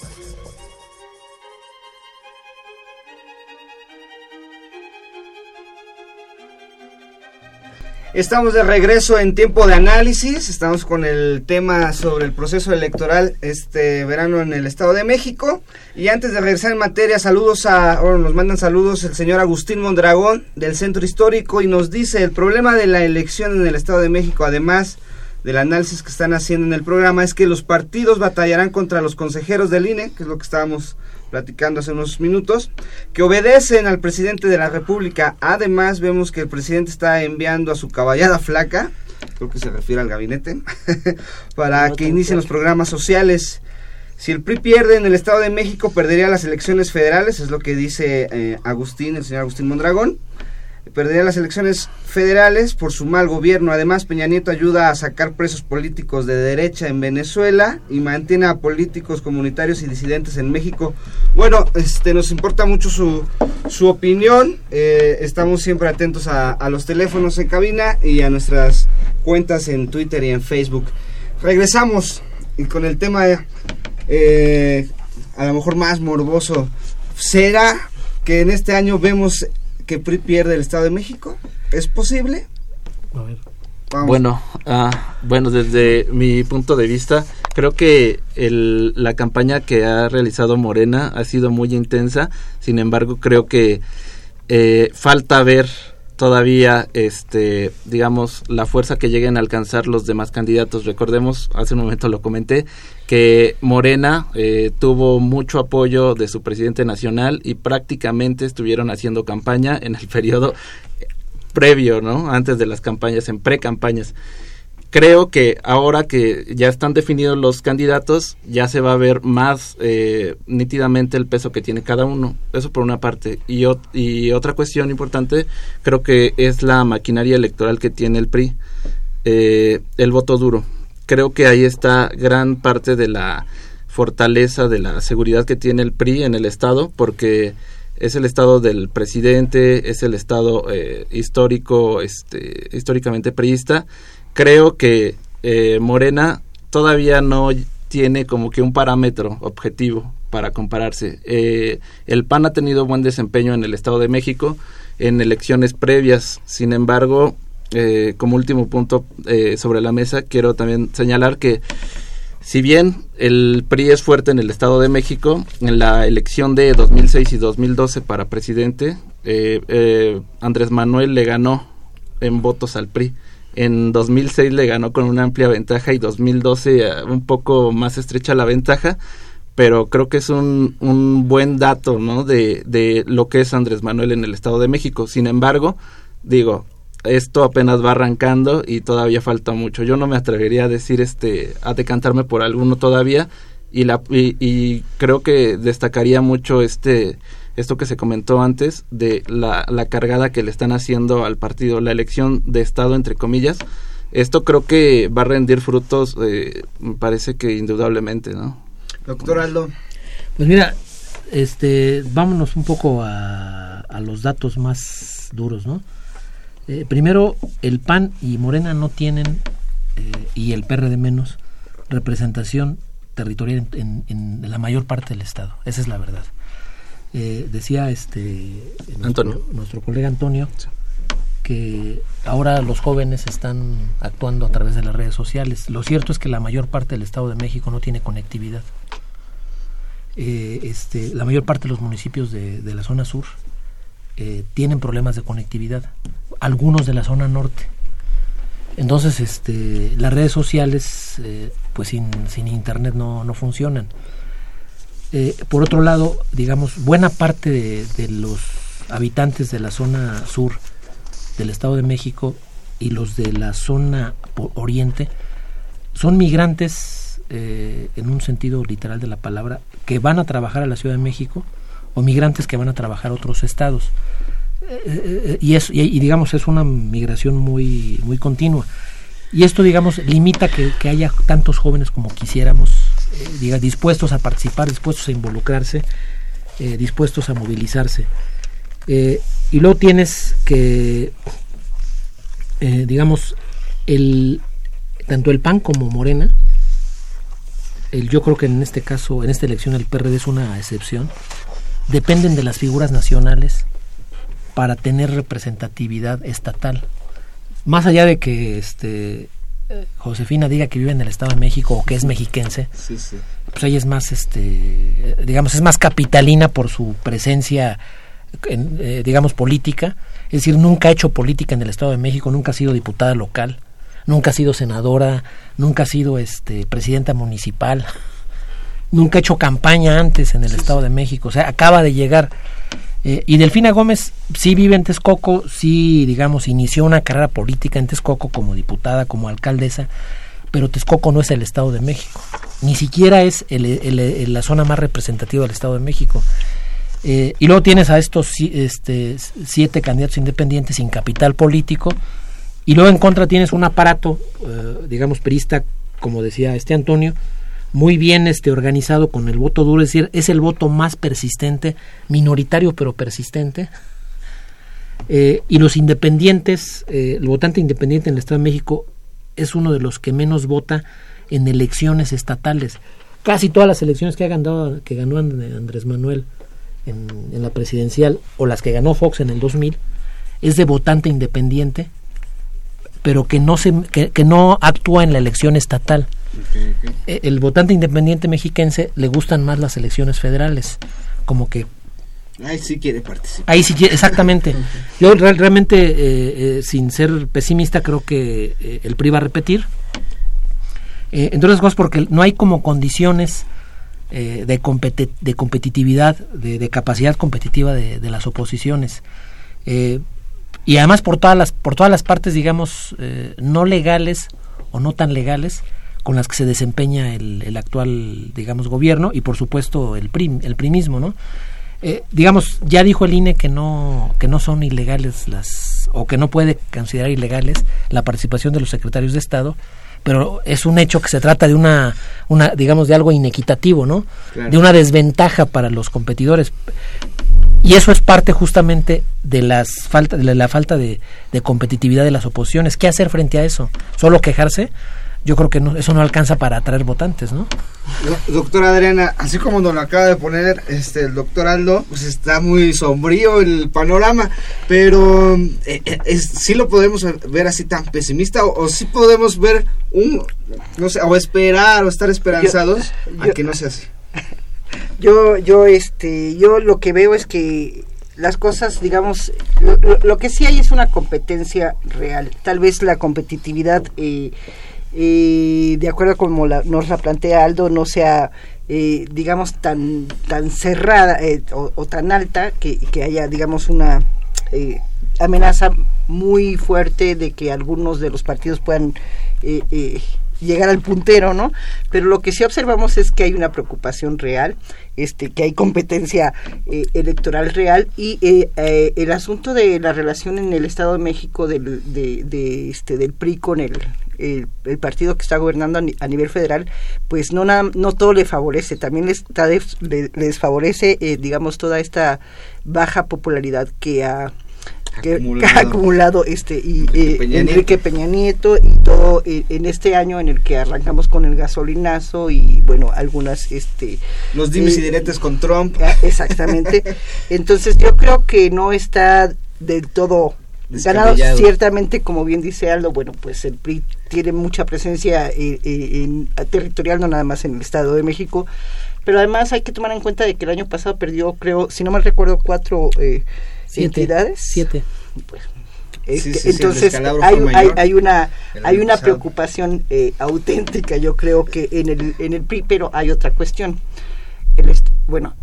Estamos de regreso en tiempo de análisis. Estamos con el tema sobre el proceso electoral este verano en el Estado de México. Y antes de regresar en materia, saludos a, bueno, nos mandan saludos el señor Agustín Mondragón del Centro Histórico y nos dice el problema de la elección en el Estado de México, además del análisis que están haciendo en el programa, es que los partidos batallarán contra los consejeros del INE, que es lo que estábamos platicando hace unos minutos, que obedecen al presidente de la República. Además, vemos que el presidente está enviando a su caballada flaca, creo que se refiere al gabinete, para que inicien los programas sociales. Si el PRI pierde en el Estado de México, perdería las elecciones federales, es lo que dice eh, Agustín, el señor Agustín Mondragón perdería las elecciones federales por su mal gobierno. Además, Peña Nieto ayuda a sacar presos políticos de derecha en Venezuela y mantiene a políticos comunitarios y disidentes en México. Bueno, este, nos importa mucho su, su opinión. Eh, estamos siempre atentos a, los teléfonos en cabina y a nuestras cuentas en Twitter y en Facebook. Regresamos y con el tema eh, a lo mejor más morboso. ¿Será que en este año vemos que PRI pierde el Estado de México? ¿Es posible? Bueno, ah, bueno, desde mi punto de vista, creo que el, la campaña que ha realizado Morena ha sido muy intensa. Sin embargo, creo que eh, falta ver todavía, este, digamos, la fuerza que lleguen a alcanzar los demás candidatos. Recordemos, hace un momento lo comenté, que Morena eh, tuvo mucho apoyo de su presidente nacional y prácticamente estuvieron haciendo campaña en el periodo previo, ¿no? Antes de las campañas, en pre-campañas creo que ahora que ya están definidos los candidatos, ya se va a ver más eh, nítidamente el peso que tiene cada uno. Eso por una parte. Y, otra cuestión importante, creo que es la maquinaria electoral que tiene el PRI, eh, el voto duro. Creo que ahí está gran parte de la fortaleza de la seguridad que tiene el PRI en el Estado, porque es el estado del presidente, es el estado eh, histórico, este, históricamente priista, creo que eh, Morena todavía no tiene como que un parámetro objetivo para compararse. Eh, el PAN ha tenido buen desempeño en el Estado de México en elecciones previas, sin embargo, eh, como último punto sobre la mesa, quiero también señalar que si bien el PRI es fuerte en el Estado de México, en la elección de 2006 y 2012 para presidente, Andrés Manuel le ganó en votos al PRI. En 2006 le ganó con una amplia ventaja y 2012 eh, un poco más estrecha la ventaja, pero creo que es un, un buen dato ¿no? de, de lo que es Andrés Manuel en el Estado de México. Sin embargo, digo, esto apenas va arrancando y todavía falta mucho. Yo no me atrevería a decir este a decantarme por alguno todavía y la y, y creo que destacaría mucho este esto que se comentó antes de la, la cargada que le están haciendo al partido, la elección de Estado, entre comillas. Esto creo que va a rendir frutos, eh, me parece que indudablemente, ¿no? Doctor Aldo. Pues mira, este, vámonos un poco a, a los datos más duros, ¿no? Eh, primero, el PAN y Morena no tienen, eh, y el PRD menos, representación territorial en, en, la mayor parte del Estado. Esa es la verdad. Eh, decía este nuestro, nuestro colega Antonio que ahora los jóvenes están actuando a través de las redes sociales. Lo cierto es que la mayor parte del Estado de México no tiene conectividad. Eh, este, la mayor parte de los municipios de, de la zona sur eh, tienen problemas de conectividad, algunos de la zona norte. Entonces, este, las redes sociales, eh, pues sin, sin internet no, no funcionan. Eh, por otro lado, digamos, buena parte de, los habitantes de la zona sur del Estado de México y los de la zona oriente son migrantes eh, en un sentido literal de la palabra que van a trabajar a la Ciudad de México o migrantes que van a trabajar a otros estados. Eh, y, es, y, digamos es una migración muy muy continua y esto digamos limita que, haya tantos jóvenes como quisiéramos eh, diga, dispuestos a participar, dispuestos a involucrarse, eh, dispuestos a movilizarse. Eh, y luego tienes que, digamos, el, tanto el PAN como Morena, yo creo que en este caso, en esta elección el PRD es una excepción, dependen de las figuras nacionales para tener representatividad estatal. Más allá de que este Josefina diga que vive en el Estado de México o que es mexiquense, pues ella es más, este, digamos, es más capitalina por su presencia, eh, digamos, política. Es decir, nunca ha hecho política en el Estado de México, nunca ha sido diputada local, nunca ha sido senadora, nunca ha sido este, presidenta municipal, nunca ha hecho campaña antes en el Estado de México. O sea, acaba de llegar eh, y Delfina Gómez sí vive en Texcoco, sí, digamos, inició una carrera política en Texcoco como diputada, como alcaldesa, pero Texcoco no es el Estado de México, ni siquiera es la zona más representativa del Estado de México. Eh, y luego tienes a estos este, siete candidatos independientes sin capital político, y luego en contra tienes un aparato, eh, digamos, perista, como decía este Antonio, muy bien este, organizado con el voto duro, es decir, es el voto más persistente, minoritario pero persistente. Eh, y los independientes, eh, el votante independiente en el Estado de México es uno de los que menos vota en elecciones estatales. Casi todas las elecciones que, ha ganado, que ganó Andrés Manuel en, la presidencial o las que ganó Fox en el 2000 es de votante independiente, pero que no, se, que no actúa en la elección estatal. Eh, el votante independiente mexiquense le gustan más las elecciones federales, como que Ahí sí quiere participar. Ahí sí quiere, exactamente. Yo realmente, eh, eh, sin ser pesimista, creo que el PRI va a repetir. entonces, cosas porque no hay como condiciones de, de competitividad, de, capacidad competitiva de, las oposiciones. y además por todas las, por todas las partes, digamos, no legales o no tan legales, con las que se desempeña el, el actual, digamos, gobierno y por supuesto el prim, el primismo, ¿no? Eh, digamos, ya dijo el INE que no, que no son ilegales las, o que no puede considerar ilegales la participación de los secretarios de Estado, pero es un hecho que se trata de una, una digamos, de algo inequitativo, ¿no? De una desventaja para los competidores. Y eso es parte justamente de, las falta, de la falta de, de competitividad de las oposiciones. ¿Qué hacer frente a eso? ¿Solo quejarse? Yo creo que eso no alcanza para atraer votantes, ¿no? Doctora Adriana, así como nos lo acaba de poner este el doctor Aldo, pues está muy sombrío el panorama, pero eh, eh, sí lo podemos ver así tan pesimista o, sí podemos ver un, no sé, o esperar o estar esperanzados a que no sea así. Yo, yo, este, yo lo que veo es que las cosas, digamos, lo, que sí hay es una competencia real. Tal vez la competitividad eh, y de acuerdo como la, nos la plantea Aldo, no sea, eh, digamos, tan, tan cerrada eh, o, tan alta que, que, haya, digamos, una eh, amenaza muy fuerte de que algunos de los partidos puedan llegar al puntero, ¿no? Pero lo que sí observamos es que hay una preocupación real, este, que hay competencia electoral real y el asunto de la relación en el Estado de México del, de, de, este, del PRI con el, el, partido que está gobernando a, nivel federal, pues no nada, no todo le favorece, también les, les favorece, eh, digamos, toda esta baja popularidad que ha que, ha acumulado. este y eh, Enrique, Peña, Nieto y todo eh, en este año en el que arrancamos con el gasolinazo y bueno algunas este los dimes y diretes con Trump. ah, exactamente. Entonces yo creo que no está del todo ganado ciertamente como bien dice Aldo bueno pues el PRI tiene mucha presencia eh, eh, en, territorial no nada más en el Estado de México. Pero además hay que tomar en cuenta de que el año pasado perdió creo si no mal recuerdo cuatro eh, entidades. Siete. Pues, entonces hay, hay, una hay una preocupación auténtica yo creo que en el en el PRI pero hay otra cuestión bueno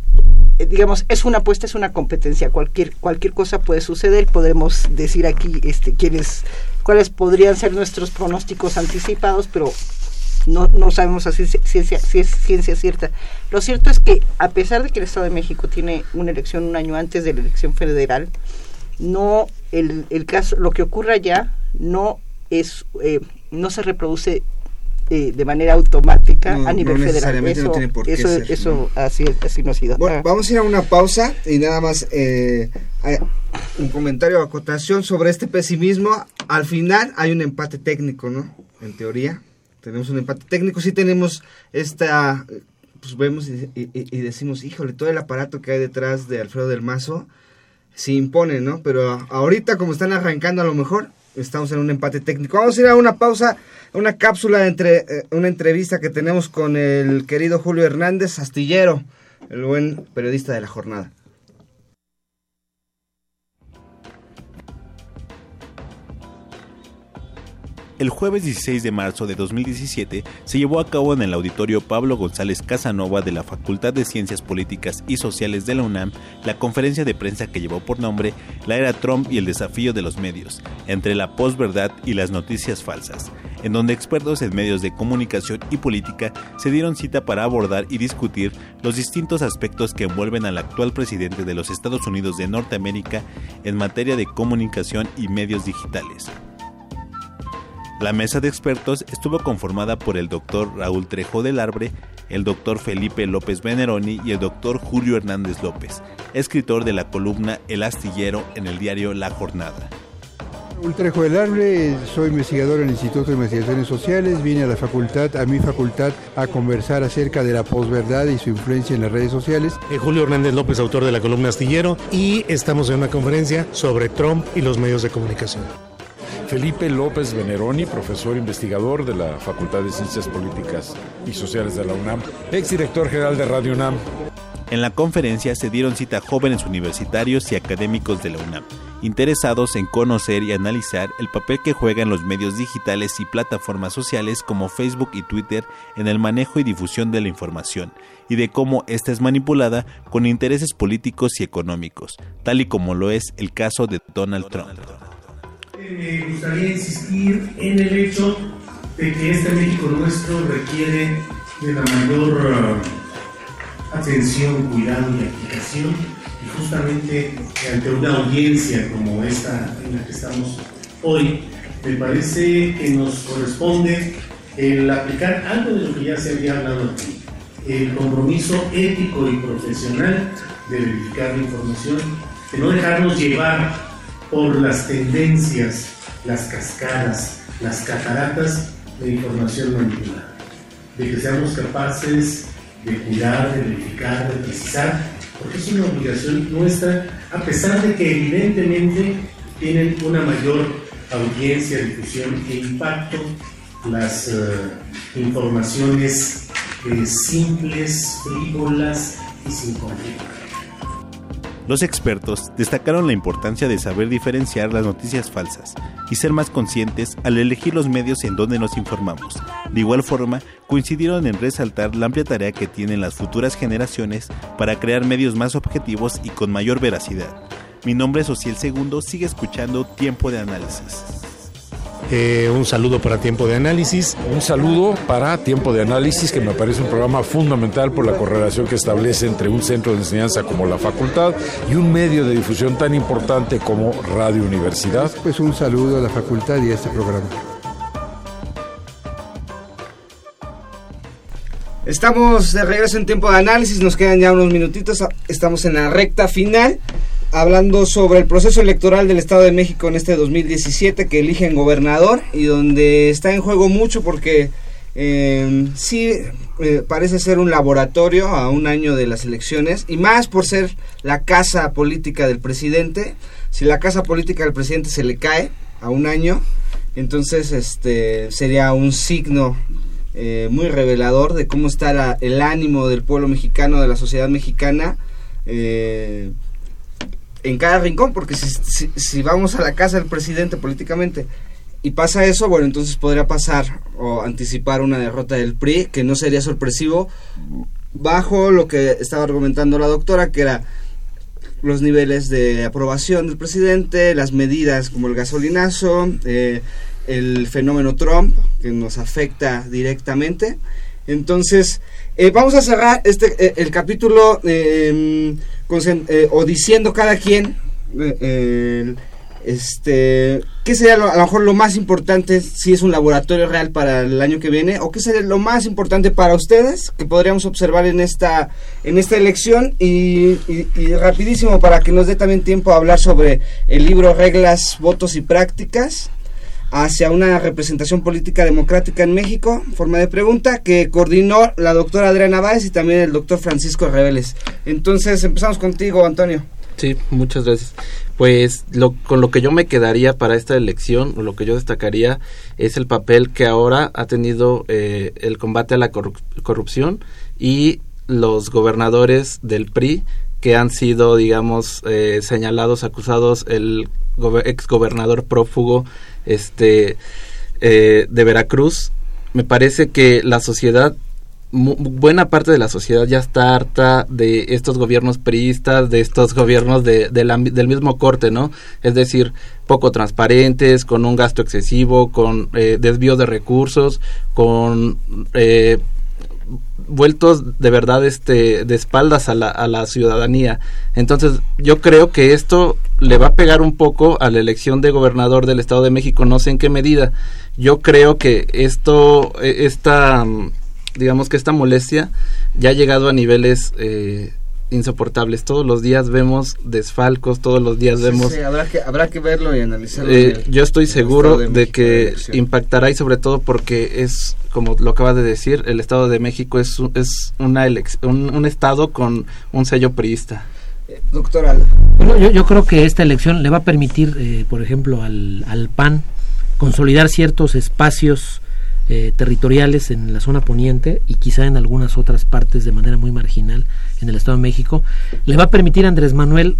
eh, digamos, es una apuesta, es una competencia, cualquier, cualquier cosa puede suceder, podemos decir aquí este, quiénes, cuáles podrían ser nuestros pronósticos anticipados, pero no, no sabemos así si, es ciencia cierta. Lo cierto es que a pesar de que el Estado de México tiene una elección un año antes de la elección federal, no el, el caso, lo que ocurra allá no es, eh, no se reproduce eh, de manera automática a nivel federal. Eso, eso, eso así, así no ha sido. Bueno, ah. vamos a ir a una pausa y nada más eh, un comentario o acotación sobre este pesimismo. Al final hay un empate técnico, ¿no? En teoría, tenemos un empate técnico. Sí tenemos esta, pues vemos y, y decimos, híjole, todo el aparato que hay detrás de Alfredo del Mazo se impone, ¿no? Pero ahorita como están arrancando a lo mejor estamos en un empate técnico. Vamos a ir a una pausa, una cápsula entre eh, una entrevista que tenemos con el querido Julio Hernández Astillero, el buen periodista de la jornada. El jueves 16 de marzo de 2017 se llevó a cabo en el auditorio Pablo González Casanova de la Facultad de Ciencias Políticas y Sociales de la UNAM la conferencia de prensa que llevó por nombre La era Trump y el desafío de los medios, entre la posverdad y las noticias falsas, en donde expertos en medios de comunicación y política se dieron cita para abordar y discutir los distintos aspectos que envuelven al actual presidente de los Estados Unidos de Norteamérica en materia de comunicación y medios digitales. La mesa de expertos estuvo conformada por el doctor Raúl Trejo del Arbre, el doctor Felipe López Veneroni y el doctor Julio Hernández López, escritor de la columna El Astillero en el diario La Jornada. Raúl Trejo del Arbre, soy investigador en el Instituto de Investigaciones Sociales, vine a la facultad, a mi facultad, a conversar acerca de la posverdad y su influencia en las redes sociales. Eh, Julio Hernández López, autor de la columna Astillero, y estamos en una conferencia sobre Trump y los medios de comunicación. Felipe López Veneroni, profesor investigador de la Facultad de Ciencias Políticas y Sociales de la UNAM, exdirector general de Radio UNAM. En la conferencia se dieron cita jóvenes universitarios y académicos de la UNAM, interesados en conocer y analizar el papel que juegan los medios digitales y plataformas sociales como Facebook y Twitter en el manejo y difusión de la información, y de cómo ésta es manipulada con intereses políticos y económicos, tal y como lo es el caso de Donald Trump. Me gustaría insistir en el hecho de que este México nuestro requiere de la mayor uh, atención, cuidado y aplicación y justamente ante una audiencia como esta en la que estamos hoy, me parece que nos corresponde el aplicar algo de lo que ya se había hablado aquí, el compromiso ético y profesional de verificar la información, de no dejarnos llevar por las tendencias, las cascadas, las cataratas de información manipulada. De que seamos capaces de cuidar, de verificar, de precisar, porque es una obligación nuestra, a pesar de que evidentemente tienen una mayor audiencia, difusión e impacto las uh, informaciones eh, simples, frívolas y sin conflicto. Los expertos destacaron la importancia de saber diferenciar las noticias falsas y ser más conscientes al elegir los medios en donde nos informamos. De igual forma, coincidieron en resaltar la amplia tarea que tienen las futuras generaciones para crear medios más objetivos y con mayor veracidad. Mi nombre es Ociel Segundo, sigue escuchando Tiempo de Análisis. Eh, un saludo para Tiempo de Análisis. Un saludo para Tiempo de Análisis, que me parece un programa fundamental por la correlación que establece entre un centro de enseñanza como la facultad y un medio de difusión tan importante como Radio Universidad. Pues un saludo a la facultad y a este programa. Estamos de regreso en tiempo de análisis, nos quedan ya unos minutitos, estamos en la recta final hablando sobre el proceso electoral del Estado de México en este 2017 que eligen gobernador y donde está en juego mucho porque eh, sí eh, parece ser un laboratorio a un año de las elecciones y más por ser la casa política del presidente. Si la casa política del presidente se le cae a un año, entonces este sería un signo eh, muy revelador de cómo está el ánimo del pueblo mexicano, de la sociedad mexicana. Eh, en cada rincón, porque si, si, vamos a la casa del presidente políticamente y pasa eso, bueno, entonces podría pasar o anticipar una derrota del PRI, que no sería sorpresivo, bajo lo que estaba argumentando la doctora, que era los niveles de aprobación del presidente, las medidas como el gasolinazo, eh, el fenómeno Trump, que nos afecta directamente. Entonces, eh, vamos a cerrar este eh, el capítulo eh, o diciendo cada quien este qué sería a lo mejor lo más importante si es un laboratorio real para el año que viene o qué sería lo más importante para ustedes que podríamos observar en esta en esta elección. Y, y rapidísimo para que nos dé también tiempo a hablar sobre el libro reglas votos y prácticas hacia una representación política democrática en México, forma de pregunta, que coordinó la doctora Adriana Báez y también el doctor Francisco Reveles. Entonces, empezamos contigo, Antonio. Sí, muchas gracias. Pues lo, con lo que yo me quedaría para esta elección, lo que yo destacaría es el papel que ahora ha tenido eh, el combate a la corrupción y los gobernadores del PRI que han sido, digamos, eh, señalados, acusados, el ex gobernador prófugo este, eh, de Veracruz. Me parece que la sociedad buena parte de la sociedad ya está harta de estos gobiernos priistas, de estos gobiernos de, del mismo corte, ¿no? Es decir, poco transparentes, con un gasto excesivo, con eh, desvío de recursos, con eh, vueltos de verdad este de espaldas a la, a la ciudadanía. Entonces, yo creo que esto le va a pegar un poco a la elección de gobernador del Estado de México, no sé en qué medida. Yo creo que esto, e, esta digamos que esta molestia ya ha llegado a niveles eh, insoportables. Todos los días vemos desfalcos, todos los días vemos... Sí, habrá, que, habrá que verlo y analizarlo. Eh, yo estoy seguro de, que impactará y sobre todo porque es, como lo acaba de decir, el Estado de México es, es una un, un, Estado con un sello priista. Eh, doctora. yo, yo, creo que esta elección le va a permitir, por ejemplo, al, al PAN consolidar ciertos espacios eh, territoriales en la zona poniente y quizá en algunas otras partes de manera muy marginal en el Estado de México, le va a permitir a Andrés Manuel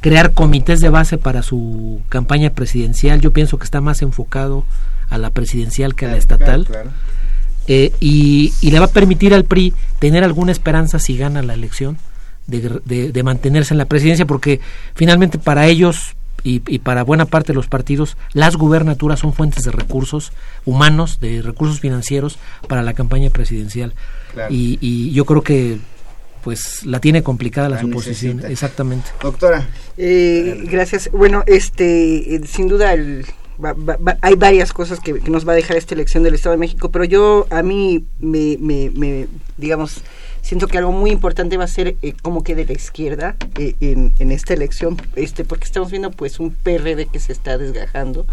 crear comités de base para su campaña presidencial. Yo pienso que está más enfocado a la presidencial que a la estatal. Eh, y, le va a permitir al PRI tener alguna esperanza si gana la elección de, de mantenerse en la presidencia, porque finalmente para ellos y, para buena parte de los partidos, las gubernaturas son fuentes de recursos humanos, de recursos financieros para la campaña presidencial. Y, yo creo que pues la tiene complicada la, suposición, exactamente. Doctora. Eh, gracias. Bueno, este, eh, sin duda hay varias cosas que, nos va a dejar esta elección del Estado de México, pero yo a mí me, me, me digamos, siento que algo muy importante va a ser eh, cómo quede la izquierda eh, en, esta elección, este, porque estamos viendo pues un PRD que se está desgajando,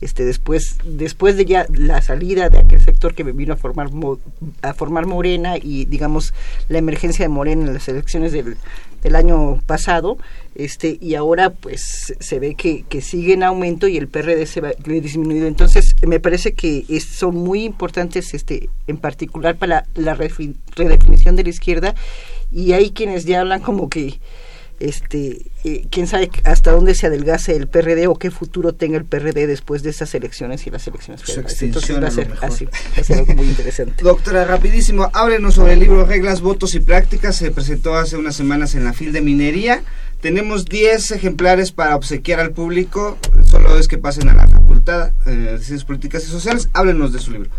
este, después, después de ya la salida de aquel sector que vino a formar a formar Morena y digamos la emergencia de Morena en las elecciones del año pasado, este, y ahora pues se ve que, que sigue en aumento y el PRD se va ha disminuido. Entonces me parece que son muy importantes este, en particular para la, redefinición de la izquierda y hay quienes ya hablan como que este eh, quién sabe hasta dónde se adelgace el PRD o qué futuro tenga el PRD después de estas elecciones y las elecciones federales. Entonces va a ser así, va a ser algo muy interesante. Doctora, rapidísimo, háblenos sobre el libro Reglas, Votos y Prácticas. Se presentó hace unas semanas en la FIL de Minería. Tenemos 10 ejemplares para obsequiar al público, solo es que pasen a la Facultad eh, de Ciencias Políticas y Sociales. Háblenos de su libro.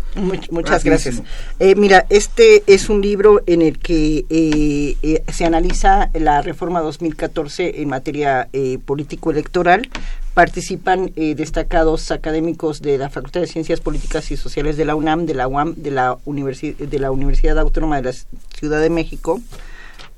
muchas gracias. Eh, mira, este es un libro en el que eh, se analiza la reforma 2014 en materia político-electoral. Participan destacados académicos de la Facultad de Ciencias Políticas y Sociales de la UNAM, de la UAM, de la, de la Universidad Autónoma de la Ciudad de México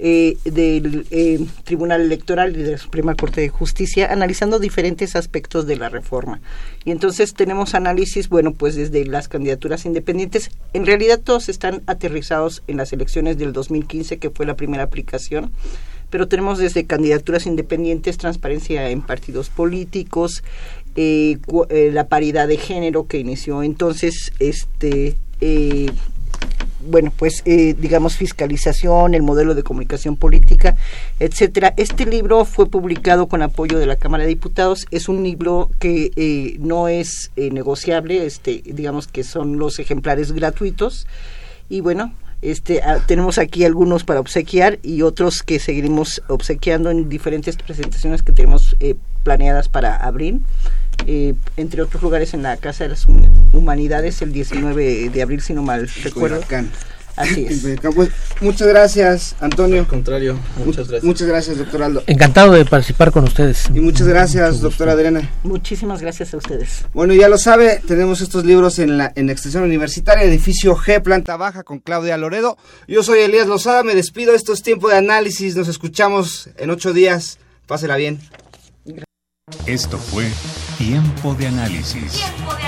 eh, del eh, Tribunal Electoral y de la Suprema Corte de Justicia, analizando diferentes aspectos de la reforma. Y entonces tenemos análisis, bueno, pues desde las candidaturas independientes, en realidad todos están aterrizados en las elecciones del 2015, que fue la primera aplicación, pero tenemos desde candidaturas independientes, transparencia en partidos políticos, eh, la paridad de género que inició entonces este bueno, pues eh, digamos fiscalización, el modelo de comunicación política, etcétera. Este libro fue publicado con apoyo de la Cámara de Diputados. Es un libro que eh, no es eh, negociable, este, digamos que son los ejemplares gratuitos y bueno. Este, ah, tenemos aquí algunos para obsequiar y otros que seguiremos obsequiando en diferentes presentaciones que tenemos planeadas para abril. Eh, entre otros lugares en la Casa de las Humanidades el 19 de abril, si no mal recuerdo. Así es. Pues, muchas gracias, Antonio. Al contrario, muchas gracias. Muchas gracias, doctor Aldo. Encantado de participar con ustedes. Y muchas gracias, doctora Adriana. Muchísimas gracias a ustedes. Bueno, ya lo sabe, tenemos estos libros en la en Extensión Universitaria, edificio G, planta baja, con Claudia Loredo. Yo soy Elías Lozada, me despido. Esto es tiempo de análisis. Nos escuchamos en ocho días. Pásela bien. Esto fue Tiempo de Análisis. Tiempo de Análisis.